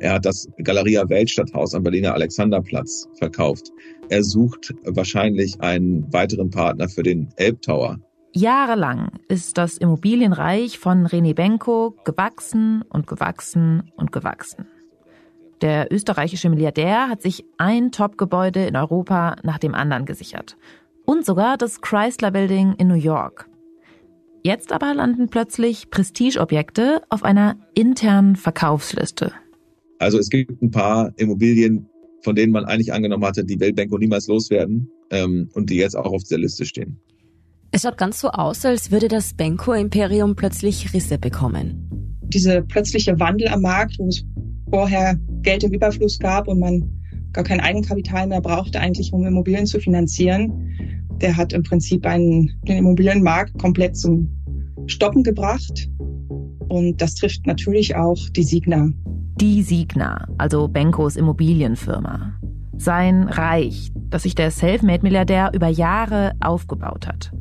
Er hat das Galeria Weltstadthaus am Berliner Alexanderplatz verkauft. Er sucht wahrscheinlich einen weiteren Partner für den Elbtower. Jahrelang ist das Immobilienreich von René Benko gewachsen und gewachsen und gewachsen. Der österreichische Milliardär hat sich ein Top-Gebäude in Europa nach dem anderen gesichert. Und sogar das Chrysler Building in New York. Jetzt aber landen plötzlich Prestigeobjekte auf einer internen Verkaufsliste. Also es gibt ein paar Immobilien, von denen man eigentlich angenommen hatte, die Weltbank niemals loswerden ähm, und die jetzt auch auf der Liste stehen. Es schaut ganz so aus, als würde das Benko-Imperium plötzlich Risse bekommen. Diese plötzliche Wandel am Markt, wo es vorher Geld im Überfluss gab und man gar kein Eigenkapital mehr brauchte, eigentlich um Immobilien zu finanzieren, der hat im Prinzip einen, den Immobilienmarkt komplett zum Stoppen gebracht. Und das trifft natürlich auch die Signa. Die Signa, also Benkos Immobilienfirma. Sein Reich, das sich der Selfmade-Milliardär über Jahre aufgebaut hat.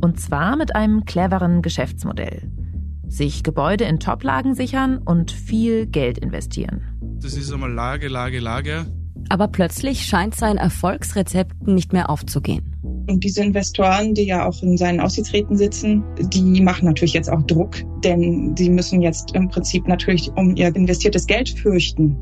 Und zwar mit einem cleveren Geschäftsmodell. Sich Gebäude in Toplagen sichern und viel Geld investieren. Das ist einmal Lage, Lage, Lage. Aber plötzlich scheint sein Erfolgsrezept nicht mehr aufzugehen. Und diese Investoren, die ja auch in seinen Aussichtsräten sitzen, die machen natürlich jetzt auch Druck, denn sie müssen jetzt im Prinzip natürlich um ihr investiertes Geld fürchten.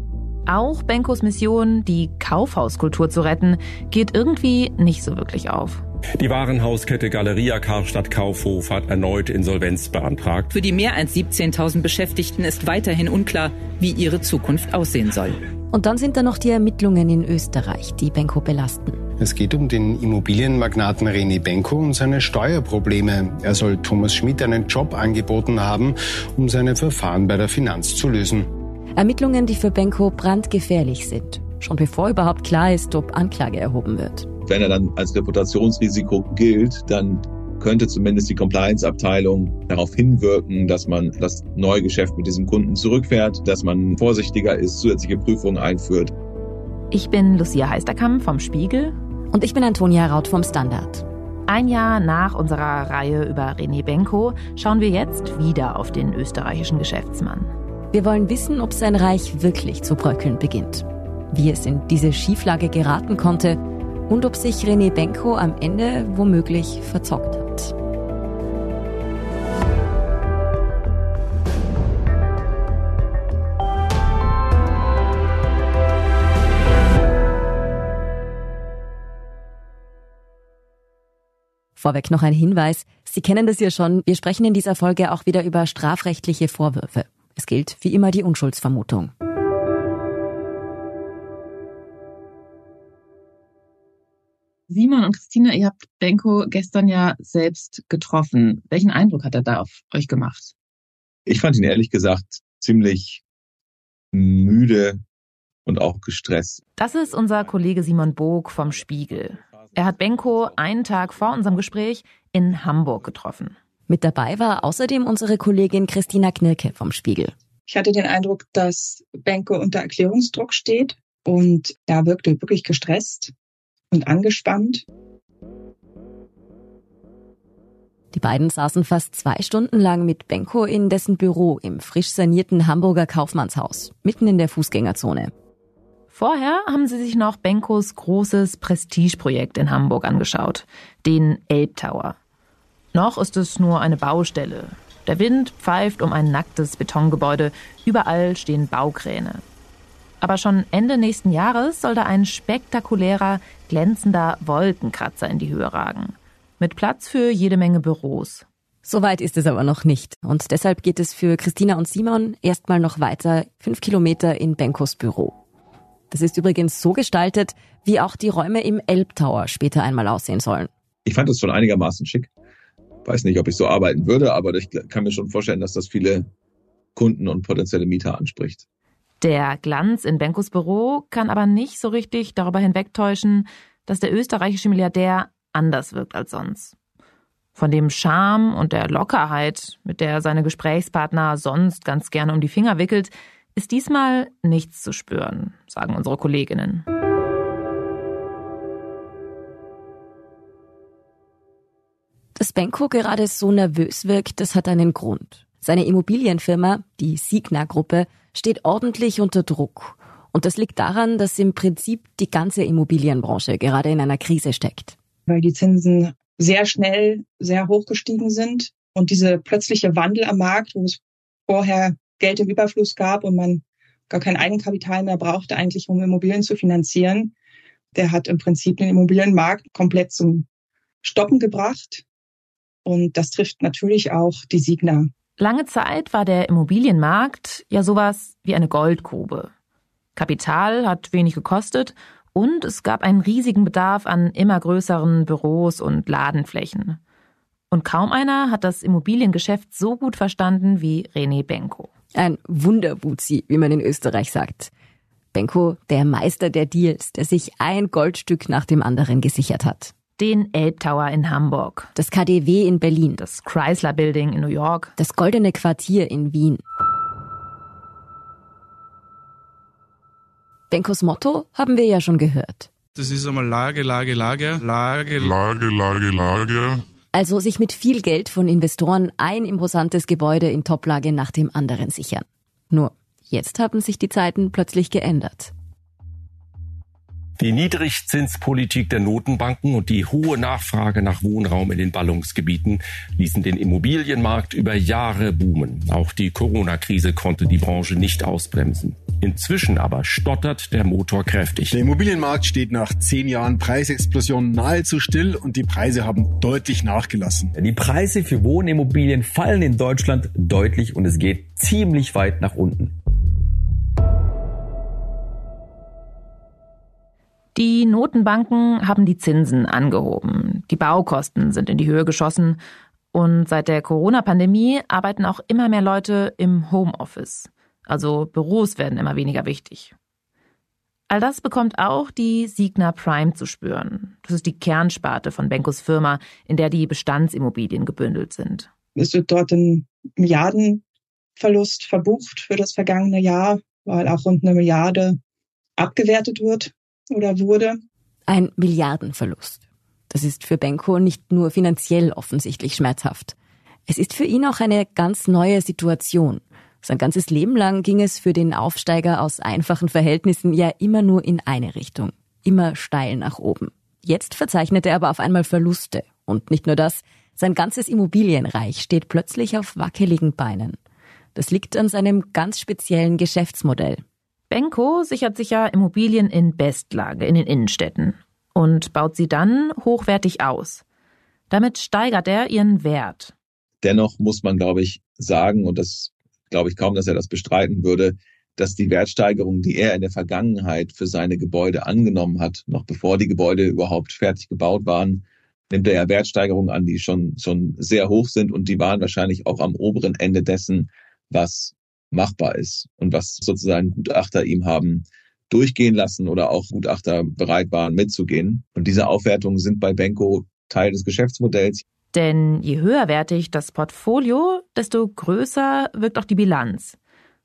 Auch Benkos Mission, die Kaufhauskultur zu retten, geht irgendwie nicht so wirklich auf. Die Warenhauskette Galeria Karstadt Kaufhof hat erneut Insolvenz beantragt. Für die mehr als 17.000 Beschäftigten ist weiterhin unklar, wie ihre Zukunft aussehen soll. Und dann sind da noch die Ermittlungen in Österreich, die Benko belasten. Es geht um den Immobilienmagnaten René Benko und seine Steuerprobleme. Er soll Thomas Schmidt einen Job angeboten haben, um seine Verfahren bei der Finanz zu lösen. Ermittlungen, die für Benko brandgefährlich sind. Schon bevor überhaupt klar ist, ob Anklage erhoben wird. Wenn er dann als Reputationsrisiko gilt, dann könnte zumindest die Compliance-Abteilung darauf hinwirken, dass man das neue Geschäft mit diesem Kunden zurückfährt, dass man vorsichtiger ist, zusätzliche Prüfungen einführt. Ich bin Lucia Heisterkamp vom Spiegel und ich bin Antonia Raut vom Standard. Ein Jahr nach unserer Reihe über René Benko schauen wir jetzt wieder auf den österreichischen Geschäftsmann. Wir wollen wissen, ob sein Reich wirklich zu bröckeln beginnt, wie es in diese Schieflage geraten konnte und ob sich René Benko am Ende womöglich verzockt hat. Vorweg noch ein Hinweis. Sie kennen das ja schon. Wir sprechen in dieser Folge auch wieder über strafrechtliche Vorwürfe. Es gilt wie immer die Unschuldsvermutung. Simon und Christina, ihr habt Benko gestern ja selbst getroffen. Welchen Eindruck hat er da auf euch gemacht? Ich fand ihn ehrlich gesagt ziemlich müde und auch gestresst. Das ist unser Kollege Simon Bog vom Spiegel. Er hat Benko einen Tag vor unserem Gespräch in Hamburg getroffen. Mit dabei war außerdem unsere Kollegin Christina Knirke vom Spiegel. Ich hatte den Eindruck, dass Benko unter Erklärungsdruck steht und er wirkte wirklich gestresst und angespannt. Die beiden saßen fast zwei Stunden lang mit Benko in dessen Büro im frisch sanierten Hamburger Kaufmannshaus, mitten in der Fußgängerzone. Vorher haben sie sich noch Benkos großes Prestigeprojekt in Hamburg angeschaut, den Elbtower. Noch ist es nur eine Baustelle. Der Wind pfeift um ein nacktes Betongebäude, überall stehen Baukräne. Aber schon Ende nächsten Jahres soll da ein spektakulärer, glänzender Wolkenkratzer in die Höhe ragen. Mit Platz für jede Menge Büros. Soweit ist es aber noch nicht. Und deshalb geht es für Christina und Simon erstmal noch weiter, fünf Kilometer in Benkos Büro. Das ist übrigens so gestaltet, wie auch die Räume im Elbtower später einmal aussehen sollen. Ich fand das schon einigermaßen schick. Weiß nicht, ob ich so arbeiten würde, aber ich kann mir schon vorstellen, dass das viele Kunden und potenzielle Mieter anspricht. Der Glanz in Benkos Büro kann aber nicht so richtig darüber hinwegtäuschen, dass der österreichische Milliardär anders wirkt als sonst. Von dem Charme und der Lockerheit, mit der seine Gesprächspartner sonst ganz gerne um die Finger wickelt, ist diesmal nichts zu spüren, sagen unsere Kolleginnen. Dass Benko gerade so nervös wirkt, das hat einen Grund. Seine Immobilienfirma, die Signa-Gruppe, steht ordentlich unter Druck. Und das liegt daran, dass im Prinzip die ganze Immobilienbranche gerade in einer Krise steckt. Weil die Zinsen sehr schnell sehr hoch gestiegen sind und diese plötzliche Wandel am Markt, wo es vorher Geld im Überfluss gab und man gar kein Eigenkapital mehr brauchte eigentlich, um Immobilien zu finanzieren, der hat im Prinzip den Immobilienmarkt komplett zum Stoppen gebracht. Und das trifft natürlich auch die Signa. Lange Zeit war der Immobilienmarkt ja sowas wie eine Goldgrube. Kapital hat wenig gekostet und es gab einen riesigen Bedarf an immer größeren Büros und Ladenflächen. Und kaum einer hat das Immobiliengeschäft so gut verstanden wie René Benko. Ein Wunderwuzi, wie man in Österreich sagt. Benko, der Meister der Deals, der sich ein Goldstück nach dem anderen gesichert hat den Elbtower in Hamburg, das KDW in Berlin, das Chrysler Building in New York, das Goldene Quartier in Wien. Benkos Motto haben wir ja schon gehört. Das ist einmal Lage, Lage, Lage, Lage, Lage, Lage, Lage. Also sich mit viel Geld von Investoren ein imposantes Gebäude in Toplage nach dem anderen sichern. Nur, jetzt haben sich die Zeiten plötzlich geändert. Die Niedrigzinspolitik der Notenbanken und die hohe Nachfrage nach Wohnraum in den Ballungsgebieten ließen den Immobilienmarkt über Jahre boomen. Auch die Corona-Krise konnte die Branche nicht ausbremsen. Inzwischen aber stottert der Motor kräftig. Der Immobilienmarkt steht nach zehn Jahren Preisexplosion nahezu still und die Preise haben deutlich nachgelassen. Die Preise für Wohnimmobilien fallen in Deutschland deutlich und es geht ziemlich weit nach unten. Die Notenbanken haben die Zinsen angehoben, die Baukosten sind in die Höhe geschossen und seit der Corona-Pandemie arbeiten auch immer mehr Leute im Homeoffice. Also Büros werden immer weniger wichtig. All das bekommt auch die Signa Prime zu spüren. Das ist die Kernsparte von Benkos Firma, in der die Bestandsimmobilien gebündelt sind. Es wird dort ein Milliardenverlust verbucht für das vergangene Jahr, weil auch rund eine Milliarde abgewertet wird oder wurde. Ein Milliardenverlust. Das ist für Benko nicht nur finanziell offensichtlich schmerzhaft. Es ist für ihn auch eine ganz neue Situation. Sein ganzes Leben lang ging es für den Aufsteiger aus einfachen Verhältnissen ja immer nur in eine Richtung, immer steil nach oben. Jetzt verzeichnet er aber auf einmal Verluste. Und nicht nur das, sein ganzes Immobilienreich steht plötzlich auf wackeligen Beinen. Das liegt an seinem ganz speziellen Geschäftsmodell. Benko sichert sich ja Immobilien in Bestlage in den Innenstädten und baut sie dann hochwertig aus. Damit steigert er ihren Wert. Dennoch muss man, glaube ich, sagen, und das glaube ich kaum, dass er das bestreiten würde, dass die Wertsteigerung, die er in der Vergangenheit für seine Gebäude angenommen hat, noch bevor die Gebäude überhaupt fertig gebaut waren, nimmt er ja Wertsteigerungen an, die schon, schon sehr hoch sind und die waren wahrscheinlich auch am oberen Ende dessen, was machbar ist und was sozusagen Gutachter ihm haben durchgehen lassen oder auch Gutachter bereit waren mitzugehen. Und diese Aufwertungen sind bei Benko Teil des Geschäftsmodells. Denn je höherwertig das Portfolio, desto größer wirkt auch die Bilanz.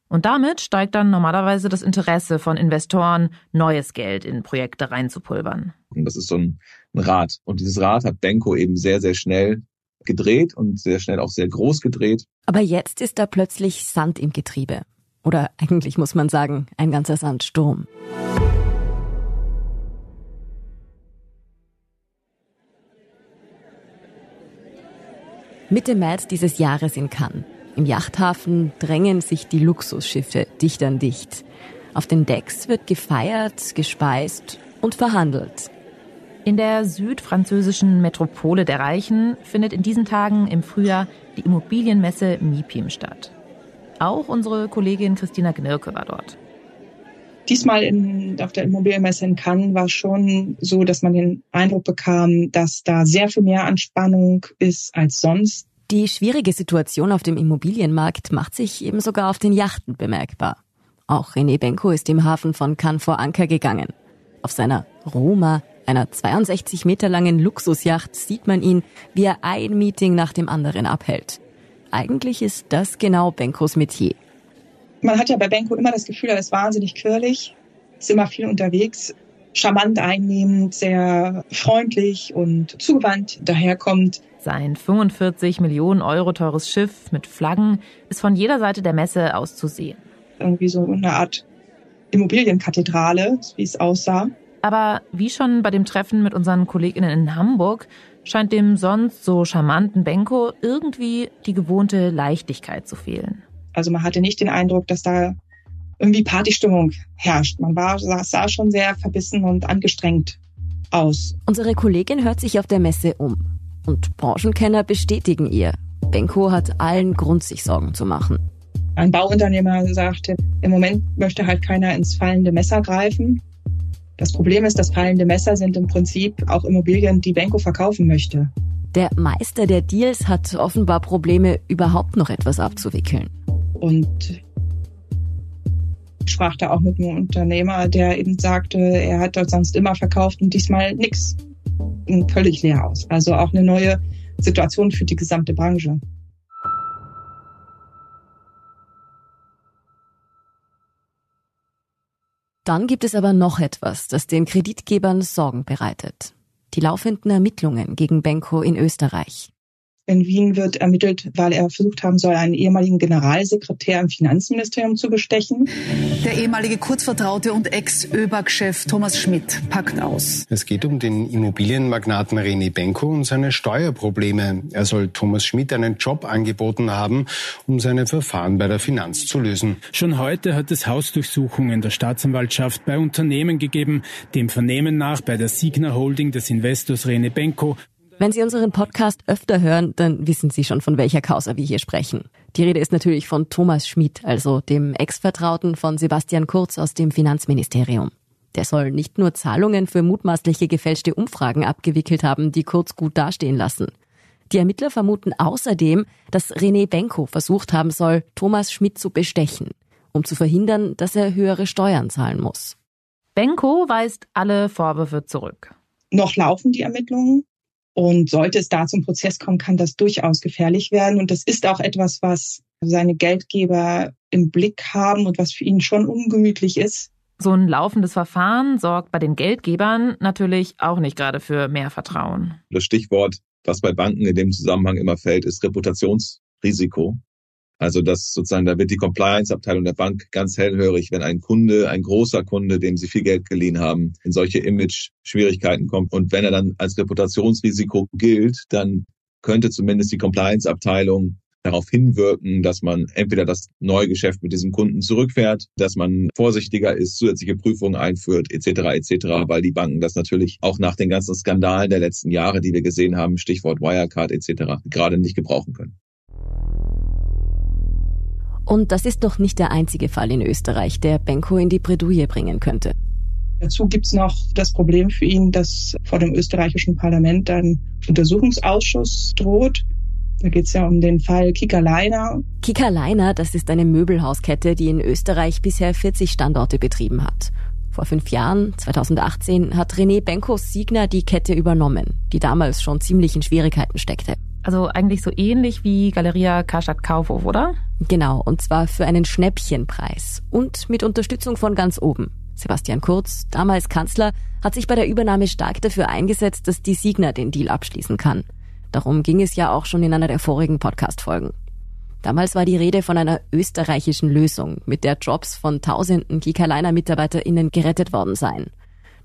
Und damit steigt dann normalerweise das Interesse von Investoren, neues Geld in Projekte reinzupulvern. Und das ist so ein Rad. Und dieses Rad hat Benko eben sehr, sehr schnell gedreht und sehr schnell auch sehr groß gedreht. Aber jetzt ist da plötzlich Sand im Getriebe. Oder eigentlich muss man sagen, ein ganzer Sandsturm. Mitte März dieses Jahres in Cannes. Im Yachthafen drängen sich die Luxusschiffe dicht an dicht. Auf den Decks wird gefeiert, gespeist und verhandelt. In der südfranzösischen Metropole der Reichen findet in diesen Tagen im Frühjahr die Immobilienmesse MIPIM statt. Auch unsere Kollegin Christina Gnirke war dort. Diesmal in, auf der Immobilienmesse in Cannes war schon so, dass man den Eindruck bekam, dass da sehr viel mehr Anspannung ist als sonst. Die schwierige Situation auf dem Immobilienmarkt macht sich eben sogar auf den Yachten bemerkbar. Auch René Benko ist im Hafen von Cannes vor Anker gegangen. Auf seiner Roma einer 62 Meter langen Luxusjacht sieht man ihn, wie er ein Meeting nach dem anderen abhält. Eigentlich ist das genau Benkos Metier. Man hat ja bei Benko immer das Gefühl, er ist wahnsinnig quirlig, ist immer viel unterwegs, charmant einnehmend, sehr freundlich und zugewandt daherkommt. Sein 45 Millionen Euro teures Schiff mit Flaggen ist von jeder Seite der Messe aus zu sehen. Irgendwie so eine Art Immobilienkathedrale, wie es aussah. Aber wie schon bei dem Treffen mit unseren Kolleginnen in Hamburg, scheint dem sonst so charmanten Benko irgendwie die gewohnte Leichtigkeit zu fehlen. Also man hatte nicht den Eindruck, dass da irgendwie Partystimmung herrscht. Man war, sah schon sehr verbissen und angestrengt aus. Unsere Kollegin hört sich auf der Messe um. Und Branchenkenner bestätigen ihr. Benko hat allen Grund, sich Sorgen zu machen. Ein Bauunternehmer sagte, im Moment möchte halt keiner ins fallende Messer greifen. Das Problem ist, dass fallende Messer sind im Prinzip auch Immobilien, die Benko verkaufen möchte. Der Meister der Deals hat offenbar Probleme, überhaupt noch etwas abzuwickeln. Und sprach da auch mit einem Unternehmer, der eben sagte, er hat dort sonst immer verkauft und diesmal nichts. Völlig leer aus. Also auch eine neue Situation für die gesamte Branche. Dann gibt es aber noch etwas, das den Kreditgebern Sorgen bereitet. Die laufenden Ermittlungen gegen Benko in Österreich. In Wien wird ermittelt, weil er versucht haben soll, einen ehemaligen Generalsekretär im Finanzministerium zu bestechen. Der ehemalige Kurzvertraute und Ex-ÖBAG-Chef Thomas Schmidt packt aus. Es geht um den Immobilienmagnaten René Benko und seine Steuerprobleme. Er soll Thomas Schmidt einen Job angeboten haben, um seine Verfahren bei der Finanz zu lösen. Schon heute hat es Hausdurchsuchungen der Staatsanwaltschaft bei Unternehmen gegeben, dem Vernehmen nach bei der Signa Holding des Investors René Benko wenn Sie unseren Podcast öfter hören, dann wissen Sie schon, von welcher Causa wir hier sprechen. Die Rede ist natürlich von Thomas Schmid, also dem Ex-Vertrauten von Sebastian Kurz aus dem Finanzministerium. Der soll nicht nur Zahlungen für mutmaßliche gefälschte Umfragen abgewickelt haben, die Kurz gut dastehen lassen. Die Ermittler vermuten außerdem, dass René Benko versucht haben soll, Thomas Schmidt zu bestechen, um zu verhindern, dass er höhere Steuern zahlen muss. Benko weist alle Vorwürfe zurück. Noch laufen die Ermittlungen. Und sollte es da zum Prozess kommen, kann das durchaus gefährlich werden. Und das ist auch etwas, was seine Geldgeber im Blick haben und was für ihn schon ungemütlich ist. So ein laufendes Verfahren sorgt bei den Geldgebern natürlich auch nicht gerade für mehr Vertrauen. Das Stichwort, was bei Banken in dem Zusammenhang immer fällt, ist Reputationsrisiko. Also das sozusagen, da wird die Compliance-Abteilung der Bank ganz hellhörig, wenn ein Kunde, ein großer Kunde, dem sie viel Geld geliehen haben, in solche Image-Schwierigkeiten kommt. Und wenn er dann als Reputationsrisiko gilt, dann könnte zumindest die Compliance-Abteilung darauf hinwirken, dass man entweder das neue Geschäft mit diesem Kunden zurückfährt, dass man vorsichtiger ist, zusätzliche Prüfungen einführt, etc. etc., weil die Banken das natürlich auch nach den ganzen Skandalen der letzten Jahre, die wir gesehen haben, Stichwort Wirecard etc., gerade nicht gebrauchen können. Und das ist doch nicht der einzige Fall in Österreich, der Benko in die Bredouille bringen könnte. Dazu gibt's noch das Problem für ihn, dass vor dem österreichischen Parlament ein Untersuchungsausschuss droht. Da geht's ja um den Fall Kika Leiner. Kika Leiner, das ist eine Möbelhauskette, die in Österreich bisher 40 Standorte betrieben hat. Vor fünf Jahren, 2018, hat René Benkos Signer die Kette übernommen, die damals schon ziemlich in Schwierigkeiten steckte. Also eigentlich so ähnlich wie Galeria Karstadt Kaufhof, oder? Genau, und zwar für einen Schnäppchenpreis und mit Unterstützung von ganz oben. Sebastian Kurz, damals Kanzler, hat sich bei der Übernahme stark dafür eingesetzt, dass die Signer den Deal abschließen kann. Darum ging es ja auch schon in einer der vorigen Podcast-Folgen. Damals war die Rede von einer österreichischen Lösung, mit der Jobs von tausenden Kika MitarbeiterInnen gerettet worden seien.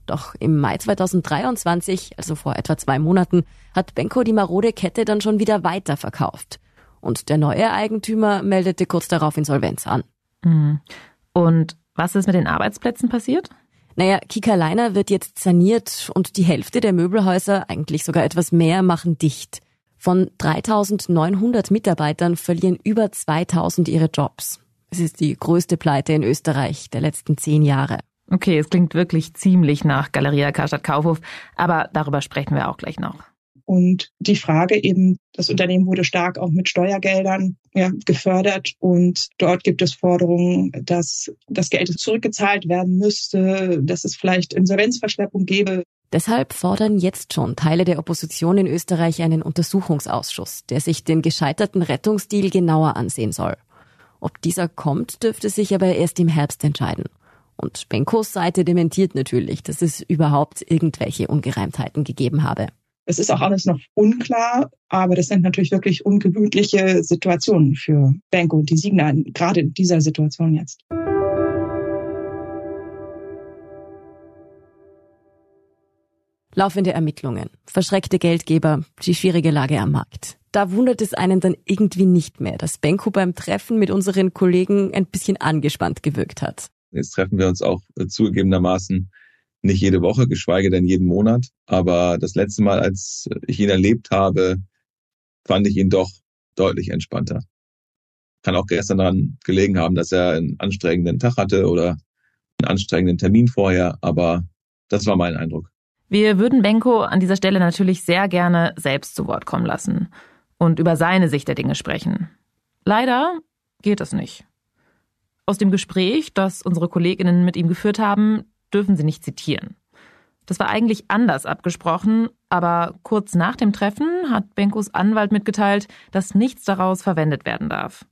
Doch im Mai 2023, also vor etwa zwei Monaten, hat Benko die marode Kette dann schon wieder weiterverkauft. Und der neue Eigentümer meldete kurz darauf Insolvenz an. Mhm. Und was ist mit den Arbeitsplätzen passiert? Naja, Kika Leiner wird jetzt saniert und die Hälfte der Möbelhäuser, eigentlich sogar etwas mehr, machen dicht. Von 3900 Mitarbeitern verlieren über 2000 ihre Jobs. Es ist die größte Pleite in Österreich der letzten zehn Jahre. Okay, es klingt wirklich ziemlich nach Galeria Karstadt Kaufhof, aber darüber sprechen wir auch gleich noch. Und die Frage eben, das Unternehmen wurde stark auch mit Steuergeldern ja, gefördert und dort gibt es Forderungen, dass das Geld zurückgezahlt werden müsste, dass es vielleicht Insolvenzverschleppung gäbe. Deshalb fordern jetzt schon Teile der Opposition in Österreich einen Untersuchungsausschuss, der sich den gescheiterten Rettungsdeal genauer ansehen soll. Ob dieser kommt, dürfte sich aber erst im Herbst entscheiden. Und Benkos Seite dementiert natürlich, dass es überhaupt irgendwelche Ungereimtheiten gegeben habe. Es ist auch alles noch unklar, aber das sind natürlich wirklich ungewöhnliche Situationen für Benko und die Signa, gerade in dieser Situation jetzt. Laufende Ermittlungen, verschreckte Geldgeber, die schwierige Lage am Markt. Da wundert es einen dann irgendwie nicht mehr, dass Benko beim Treffen mit unseren Kollegen ein bisschen angespannt gewirkt hat. Jetzt treffen wir uns auch äh, zugegebenermaßen nicht jede Woche, geschweige denn jeden Monat. Aber das letzte Mal, als ich ihn erlebt habe, fand ich ihn doch deutlich entspannter. Kann auch gestern daran gelegen haben, dass er einen anstrengenden Tag hatte oder einen anstrengenden Termin vorher, aber das war mein Eindruck. Wir würden Benko an dieser Stelle natürlich sehr gerne selbst zu Wort kommen lassen und über seine Sicht der Dinge sprechen. Leider geht es nicht. Aus dem Gespräch, das unsere Kolleginnen mit ihm geführt haben, dürfen sie nicht zitieren. Das war eigentlich anders abgesprochen, aber kurz nach dem Treffen hat Benkos Anwalt mitgeteilt, dass nichts daraus verwendet werden darf.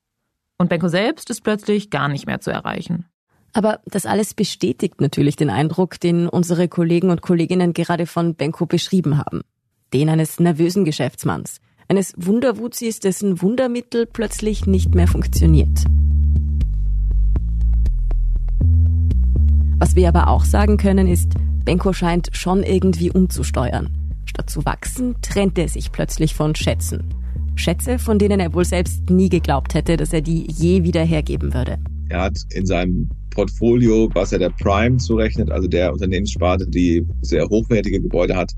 Und Benko selbst ist plötzlich gar nicht mehr zu erreichen. Aber das alles bestätigt natürlich den Eindruck, den unsere Kollegen und Kolleginnen gerade von Benko beschrieben haben. Den eines nervösen Geschäftsmanns, eines Wunderwuzis, dessen Wundermittel plötzlich nicht mehr funktioniert. Was wir aber auch sagen können ist, Benko scheint schon irgendwie umzusteuern. Statt zu wachsen, trennt er sich plötzlich von Schätzen. Schätze, von denen er wohl selbst nie geglaubt hätte, dass er die je wieder hergeben würde. Er hat in seinem Portfolio, was er der Prime zurechnet, also der Unternehmenssparte, die sehr hochwertige Gebäude hat,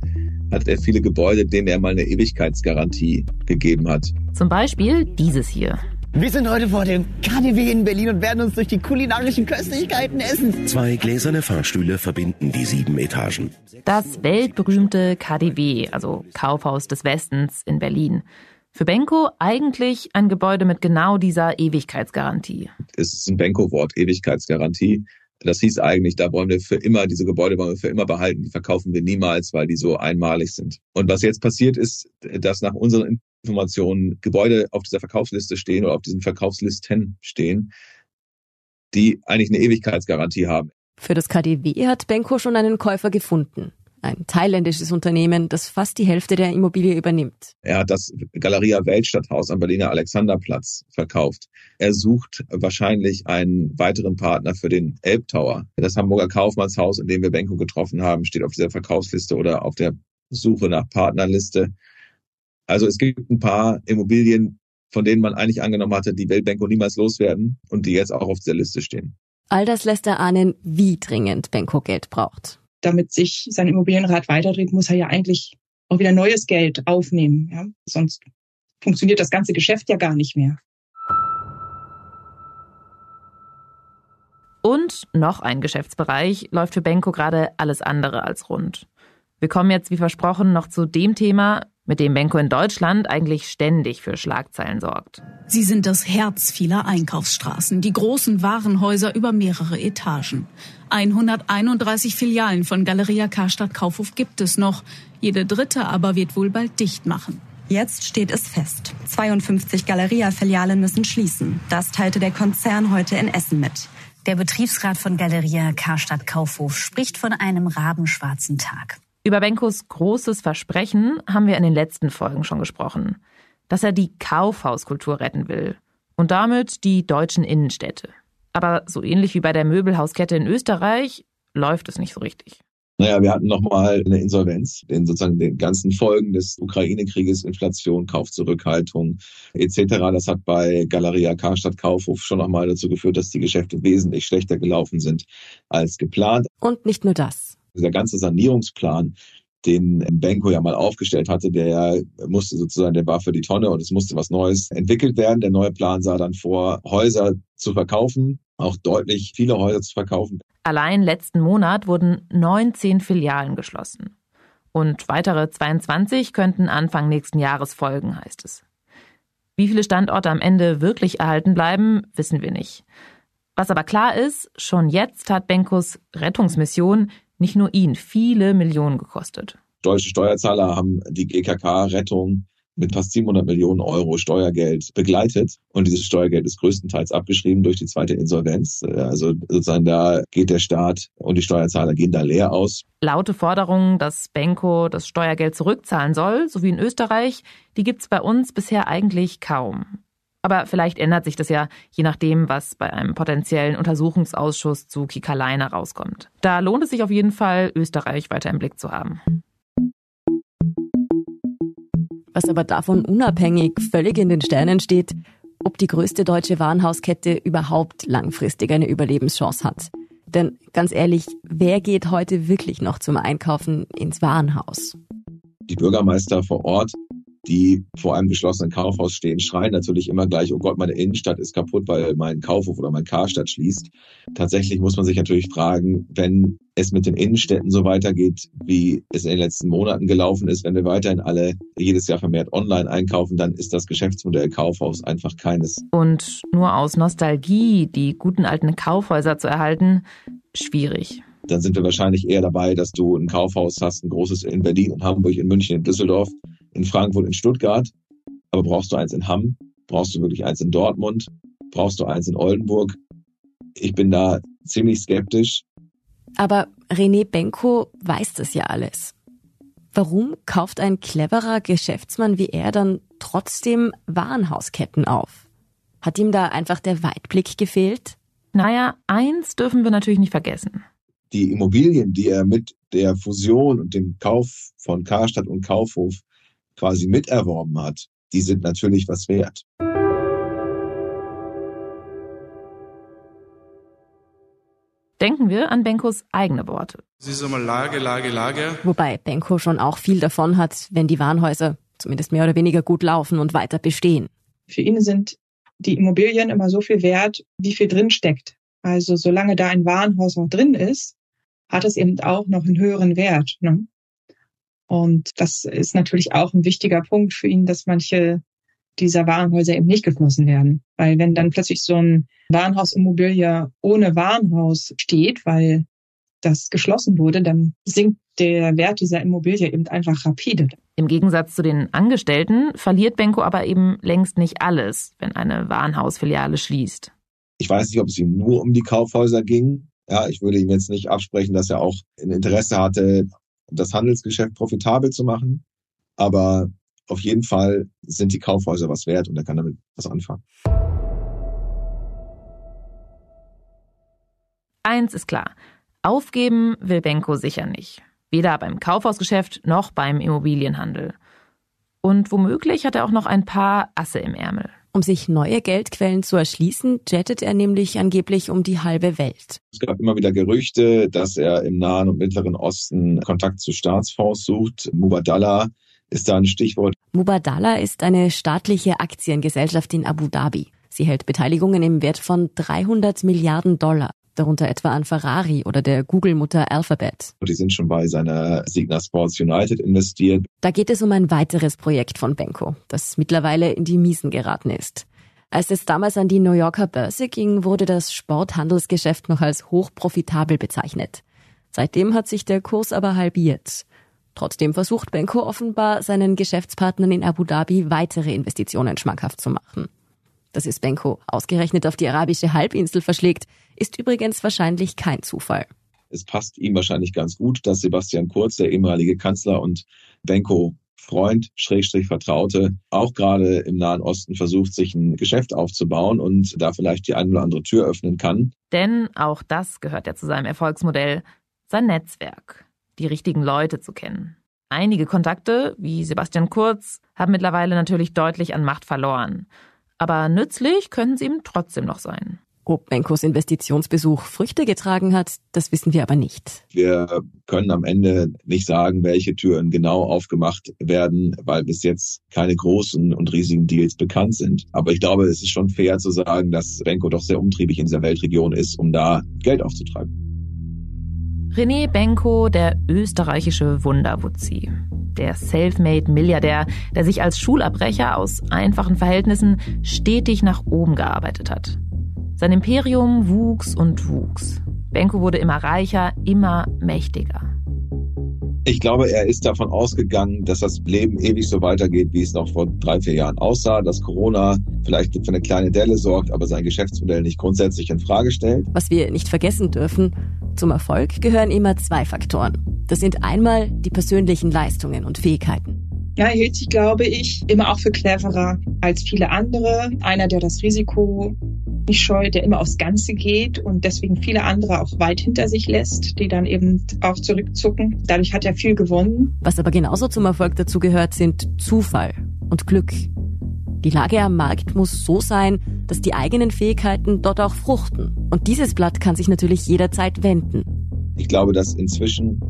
hat er viele Gebäude, denen er mal eine Ewigkeitsgarantie gegeben hat. Zum Beispiel dieses hier. Wir sind heute vor dem KDW in Berlin und werden uns durch die kulinarischen Köstlichkeiten essen. Zwei gläserne Fahrstühle verbinden die sieben Etagen. Das weltberühmte KDW, also Kaufhaus des Westens in Berlin. Für Benko eigentlich ein Gebäude mit genau dieser Ewigkeitsgarantie. Es ist ein Benko-Wort, Ewigkeitsgarantie. Das hieß eigentlich, da wollen wir für immer, diese Gebäude wollen wir für immer behalten, die verkaufen wir niemals, weil die so einmalig sind. Und was jetzt passiert ist, dass nach unseren Informationen Gebäude auf dieser Verkaufsliste stehen oder auf diesen Verkaufslisten stehen, die eigentlich eine Ewigkeitsgarantie haben. Für das KDW hat Benko schon einen Käufer gefunden ein thailändisches Unternehmen, das fast die Hälfte der Immobilie übernimmt. Er hat das Galeria Weltstadthaus am Berliner Alexanderplatz verkauft. Er sucht wahrscheinlich einen weiteren Partner für den Elbtower. Das Hamburger Kaufmannshaus, in dem wir Benko getroffen haben, steht auf dieser Verkaufsliste oder auf der Suche nach Partnerliste. Also es gibt ein paar Immobilien, von denen man eigentlich angenommen hatte, die will Benko niemals loswerden und die jetzt auch auf dieser Liste stehen. All das lässt erahnen, wie dringend Benko Geld braucht damit sich sein Immobilienrat weiterdreht, muss er ja eigentlich auch wieder neues Geld aufnehmen. Ja? Sonst funktioniert das ganze Geschäft ja gar nicht mehr. Und noch ein Geschäftsbereich läuft für Benko gerade alles andere als rund. Wir kommen jetzt, wie versprochen, noch zu dem Thema, mit dem Benko in Deutschland eigentlich ständig für Schlagzeilen sorgt. Sie sind das Herz vieler Einkaufsstraßen, die großen Warenhäuser über mehrere Etagen. 131 Filialen von Galeria Karstadt Kaufhof gibt es noch. Jede dritte aber wird wohl bald dicht machen. Jetzt steht es fest. 52 Galeria-Filialen müssen schließen. Das teilte der Konzern heute in Essen mit. Der Betriebsrat von Galeria Karstadt Kaufhof spricht von einem rabenschwarzen Tag. Über Benkos großes Versprechen haben wir in den letzten Folgen schon gesprochen, dass er die Kaufhauskultur retten will und damit die deutschen Innenstädte. Aber so ähnlich wie bei der Möbelhauskette in Österreich läuft es nicht so richtig. Naja, wir hatten nochmal eine Insolvenz in sozusagen den ganzen Folgen des Ukraine-Krieges, Inflation, Kaufzurückhaltung etc. Das hat bei Galeria Karstadt Kaufhof schon nochmal dazu geführt, dass die Geschäfte wesentlich schlechter gelaufen sind als geplant. Und nicht nur das. Dieser ganze Sanierungsplan, den Benko ja mal aufgestellt hatte, der musste sozusagen, der war für die Tonne und es musste was Neues entwickelt werden. Der neue Plan sah dann vor, Häuser zu verkaufen, auch deutlich viele Häuser zu verkaufen. Allein letzten Monat wurden 19 Filialen geschlossen. Und weitere 22 könnten Anfang nächsten Jahres folgen, heißt es. Wie viele Standorte am Ende wirklich erhalten bleiben, wissen wir nicht. Was aber klar ist, schon jetzt hat Benkos Rettungsmission nicht nur ihn viele Millionen gekostet. Deutsche Steuerzahler haben die GKK-Rettung mit fast 700 Millionen Euro Steuergeld begleitet. Und dieses Steuergeld ist größtenteils abgeschrieben durch die zweite Insolvenz. Also sozusagen da geht der Staat und die Steuerzahler gehen da leer aus. Laute Forderungen, dass Benko das Steuergeld zurückzahlen soll, so wie in Österreich, die gibt's bei uns bisher eigentlich kaum. Aber vielleicht ändert sich das ja, je nachdem, was bei einem potenziellen Untersuchungsausschuss zu Kikaleiner rauskommt. Da lohnt es sich auf jeden Fall, Österreich weiter im Blick zu haben. Was aber davon unabhängig völlig in den Sternen steht, ob die größte deutsche Warenhauskette überhaupt langfristig eine Überlebenschance hat. Denn ganz ehrlich, wer geht heute wirklich noch zum Einkaufen ins Warenhaus? Die Bürgermeister vor Ort die vor einem geschlossenen Kaufhaus stehen, schreien natürlich immer gleich, oh Gott, meine Innenstadt ist kaputt, weil mein Kaufhof oder mein Karstadt schließt. Tatsächlich muss man sich natürlich fragen, wenn es mit den Innenstädten so weitergeht, wie es in den letzten Monaten gelaufen ist, wenn wir weiterhin alle jedes Jahr vermehrt online einkaufen, dann ist das Geschäftsmodell Kaufhaus einfach keines. Und nur aus Nostalgie die guten alten Kaufhäuser zu erhalten, schwierig dann sind wir wahrscheinlich eher dabei, dass du ein Kaufhaus hast, ein großes in Berlin, in Hamburg, in München, in Düsseldorf, in Frankfurt, in Stuttgart. Aber brauchst du eins in Hamm? Brauchst du wirklich eins in Dortmund? Brauchst du eins in Oldenburg? Ich bin da ziemlich skeptisch. Aber René Benko weiß das ja alles. Warum kauft ein cleverer Geschäftsmann wie er dann trotzdem Warenhausketten auf? Hat ihm da einfach der Weitblick gefehlt? Naja, eins dürfen wir natürlich nicht vergessen. Die Immobilien, die er mit der Fusion und dem Kauf von Karstadt und Kaufhof quasi miterworben hat, die sind natürlich was wert. Denken wir an Benkos eigene Worte. Es ist einmal Lage, Lage, Lage. Wobei Benko schon auch viel davon hat, wenn die Warenhäuser zumindest mehr oder weniger gut laufen und weiter bestehen. Für ihn sind die Immobilien immer so viel wert, wie viel drin steckt. Also solange da ein Warenhaus noch drin ist, hat es eben auch noch einen höheren Wert. Ne? Und das ist natürlich auch ein wichtiger Punkt für ihn, dass manche dieser Warenhäuser eben nicht geschlossen werden. Weil wenn dann plötzlich so ein Warenhausimmobilie ohne Warenhaus steht, weil das geschlossen wurde, dann sinkt der Wert dieser Immobilie eben einfach rapide. Im Gegensatz zu den Angestellten verliert Benko aber eben längst nicht alles, wenn eine Warenhausfiliale schließt. Ich weiß nicht, ob es ihm nur um die Kaufhäuser ging. Ja, ich würde ihm jetzt nicht absprechen, dass er auch ein Interesse hatte, das Handelsgeschäft profitabel zu machen. Aber auf jeden Fall sind die Kaufhäuser was wert und er kann damit was anfangen. Eins ist klar. Aufgeben will Benko sicher nicht. Weder beim Kaufhausgeschäft noch beim Immobilienhandel. Und womöglich hat er auch noch ein paar Asse im Ärmel. Um sich neue Geldquellen zu erschließen, jettet er nämlich angeblich um die halbe Welt. Es gab immer wieder Gerüchte, dass er im Nahen und Mittleren Osten Kontakt zu Staatsfonds sucht. Mubadala ist da ein Stichwort. Mubadala ist eine staatliche Aktiengesellschaft in Abu Dhabi. Sie hält Beteiligungen im Wert von 300 Milliarden Dollar darunter etwa an Ferrari oder der Google-Mutter Alphabet. Die sind schon bei seiner Signa Sports United investiert. Da geht es um ein weiteres Projekt von Benko, das mittlerweile in die Miesen geraten ist. Als es damals an die New Yorker Börse ging, wurde das Sporthandelsgeschäft noch als hochprofitabel bezeichnet. Seitdem hat sich der Kurs aber halbiert. Trotzdem versucht Benko offenbar, seinen Geschäftspartnern in Abu Dhabi weitere Investitionen schmackhaft zu machen. Dass es Benko ausgerechnet auf die arabische Halbinsel verschlägt, ist übrigens wahrscheinlich kein Zufall. Es passt ihm wahrscheinlich ganz gut, dass Sebastian Kurz, der ehemalige Kanzler und Benko Freund, Schrägstrich Vertraute, auch gerade im Nahen Osten versucht, sich ein Geschäft aufzubauen und da vielleicht die eine oder andere Tür öffnen kann. Denn auch das gehört ja zu seinem Erfolgsmodell, sein Netzwerk, die richtigen Leute zu kennen. Einige Kontakte, wie Sebastian Kurz, haben mittlerweile natürlich deutlich an Macht verloren. Aber nützlich können sie ihm trotzdem noch sein. Ob Benkos Investitionsbesuch Früchte getragen hat, das wissen wir aber nicht. Wir können am Ende nicht sagen, welche Türen genau aufgemacht werden, weil bis jetzt keine großen und riesigen Deals bekannt sind. Aber ich glaube, es ist schon fair zu sagen, dass Benko doch sehr umtriebig in dieser Weltregion ist, um da Geld aufzutreiben. René Benko, der österreichische Wunderwutzi. Der Selfmade-Milliardär, der sich als Schulabbrecher aus einfachen Verhältnissen stetig nach oben gearbeitet hat. Sein Imperium wuchs und wuchs. Benko wurde immer reicher, immer mächtiger. Ich glaube, er ist davon ausgegangen, dass das Leben ewig so weitergeht, wie es noch vor drei, vier Jahren aussah, dass Corona vielleicht für eine kleine Delle sorgt, aber sein Geschäftsmodell nicht grundsätzlich in Frage stellt. Was wir nicht vergessen dürfen, zum Erfolg gehören immer zwei Faktoren. Das sind einmal die persönlichen Leistungen und Fähigkeiten. Ja, er hielt sich, glaube ich, immer auch für cleverer als viele andere. Einer, der das Risiko nicht scheut, der immer aufs Ganze geht und deswegen viele andere auch weit hinter sich lässt, die dann eben auch zurückzucken. Dadurch hat er viel gewonnen. Was aber genauso zum Erfolg dazu gehört, sind Zufall und Glück. Die Lage am Markt muss so sein, dass die eigenen Fähigkeiten dort auch fruchten. Und dieses Blatt kann sich natürlich jederzeit wenden. Ich glaube, dass inzwischen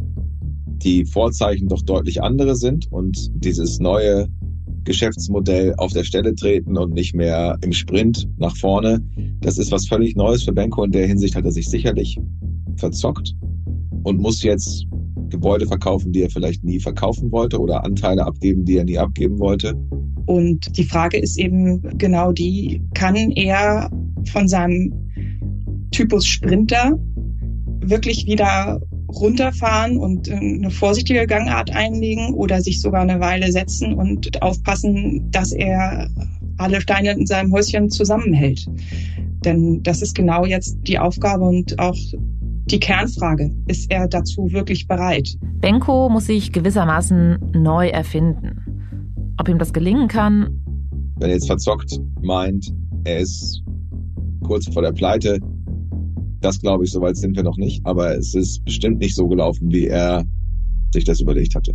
die Vorzeichen doch deutlich andere sind und dieses neue Geschäftsmodell auf der Stelle treten und nicht mehr im Sprint nach vorne. Das ist was völlig Neues für Benko. In der Hinsicht hat er sich sicherlich verzockt und muss jetzt Gebäude verkaufen, die er vielleicht nie verkaufen wollte oder Anteile abgeben, die er nie abgeben wollte. Und die Frage ist eben genau die, kann er von seinem Typus Sprinter wirklich wieder runterfahren und äh, eine vorsichtige Gangart einlegen oder sich sogar eine Weile setzen und aufpassen, dass er alle Steine in seinem Häuschen zusammenhält. Denn das ist genau jetzt die Aufgabe und auch die Kernfrage. Ist er dazu wirklich bereit? Benko muss sich gewissermaßen neu erfinden. Ob ihm das gelingen kann? Wenn er jetzt verzockt meint, er ist kurz vor der Pleite, das glaube ich, soweit sind wir noch nicht. Aber es ist bestimmt nicht so gelaufen, wie er sich das überlegt hatte.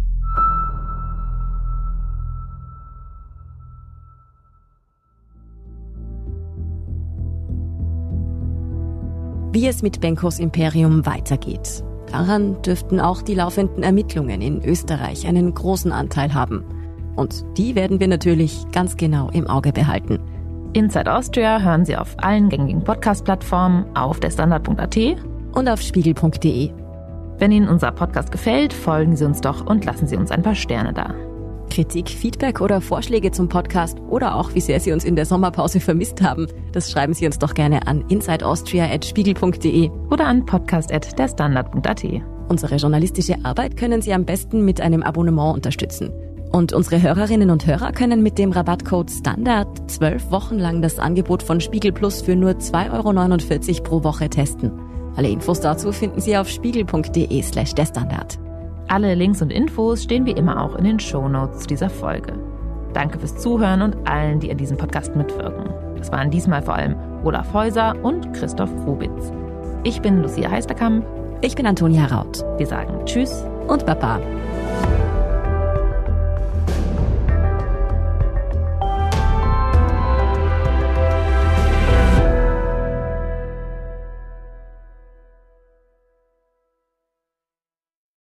Wie es mit Benkos Imperium weitergeht. Daran dürften auch die laufenden Ermittlungen in Österreich einen großen Anteil haben. Und die werden wir natürlich ganz genau im Auge behalten. Inside Austria hören Sie auf allen gängigen Podcast-Plattformen, auf der Standard.at und auf spiegel.de. Wenn Ihnen unser Podcast gefällt, folgen Sie uns doch und lassen Sie uns ein paar Sterne da. Kritik, Feedback oder Vorschläge zum Podcast oder auch wie sehr Sie uns in der Sommerpause vermisst haben, das schreiben Sie uns doch gerne an insideaustria.spiegel.de oder an podcast.derstandard.at. Unsere journalistische Arbeit können Sie am besten mit einem Abonnement unterstützen. Und unsere Hörerinnen und Hörer können mit dem Rabattcode STANDARD zwölf Wochen lang das Angebot von Spiegel Plus für nur 2,49 Euro pro Woche testen. Alle Infos dazu finden Sie auf spiegel.de slash der Standard. Alle Links und Infos stehen wie immer auch in den Shownotes dieser Folge. Danke fürs Zuhören und allen, die an diesem Podcast mitwirken. Das waren diesmal vor allem Olaf Häuser und Christoph Rubitz. Ich bin Lucia Heisterkamp. Ich bin Antonia Raut. Wir sagen Tschüss und Baba.